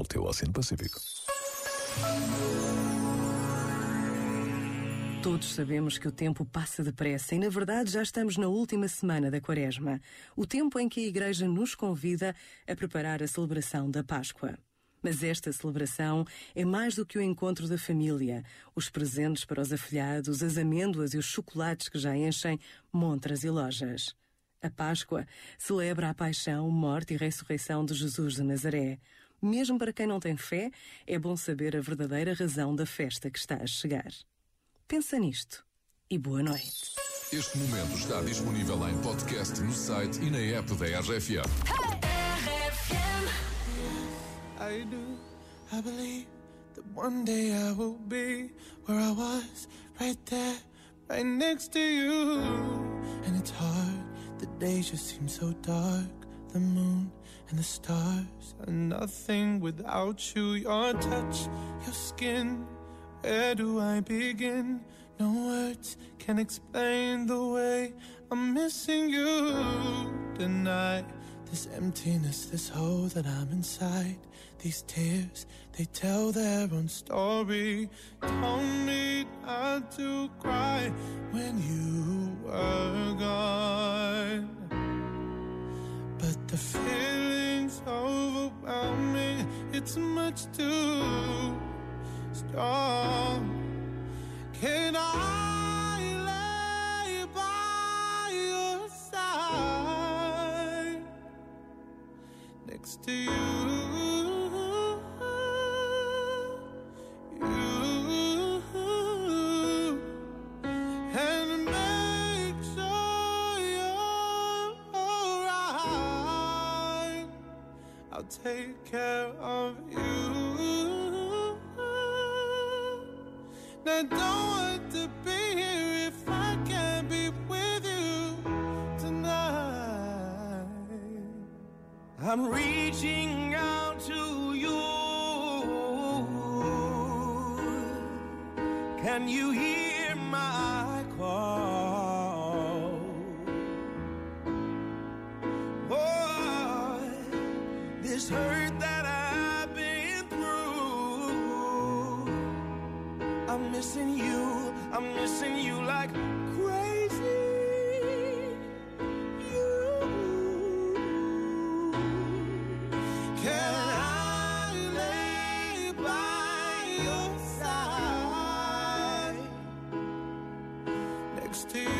no teu Oceano Pacífico. Todos sabemos que o tempo passa depressa e, na verdade, já estamos na última semana da Quaresma, o tempo em que a Igreja nos convida a preparar a celebração da Páscoa. Mas esta celebração é mais do que o encontro da família, os presentes para os afilhados, as amêndoas e os chocolates que já enchem montras e lojas. A Páscoa celebra a paixão, morte e ressurreição de Jesus de Nazaré. Mesmo para quem não tem fé, é bom saber a verdadeira razão da festa que está a chegar. Pensa nisto e boa noite. Este momento está disponível em podcast no site e na app da RFM. I do, I believe that one day I will be where I was, right there, right next to you. And it's hard, the days just seem so dark. The moon and the stars are nothing without you. Your touch, your skin where do I begin? No words can explain the way I'm missing you tonight. This emptiness, this hole that I'm inside. These tears, they tell their own story. Told me not to cry when you were gone. The feeling's overwhelming, it's much too strong. Can I lay by your side next to? You I'll take care of you. I don't want to be here if I can't be with you tonight. I'm reaching out to you. Can you hear this hurt that I've been through. I'm missing you, I'm missing you like crazy. You. Can I lay by your side next to you?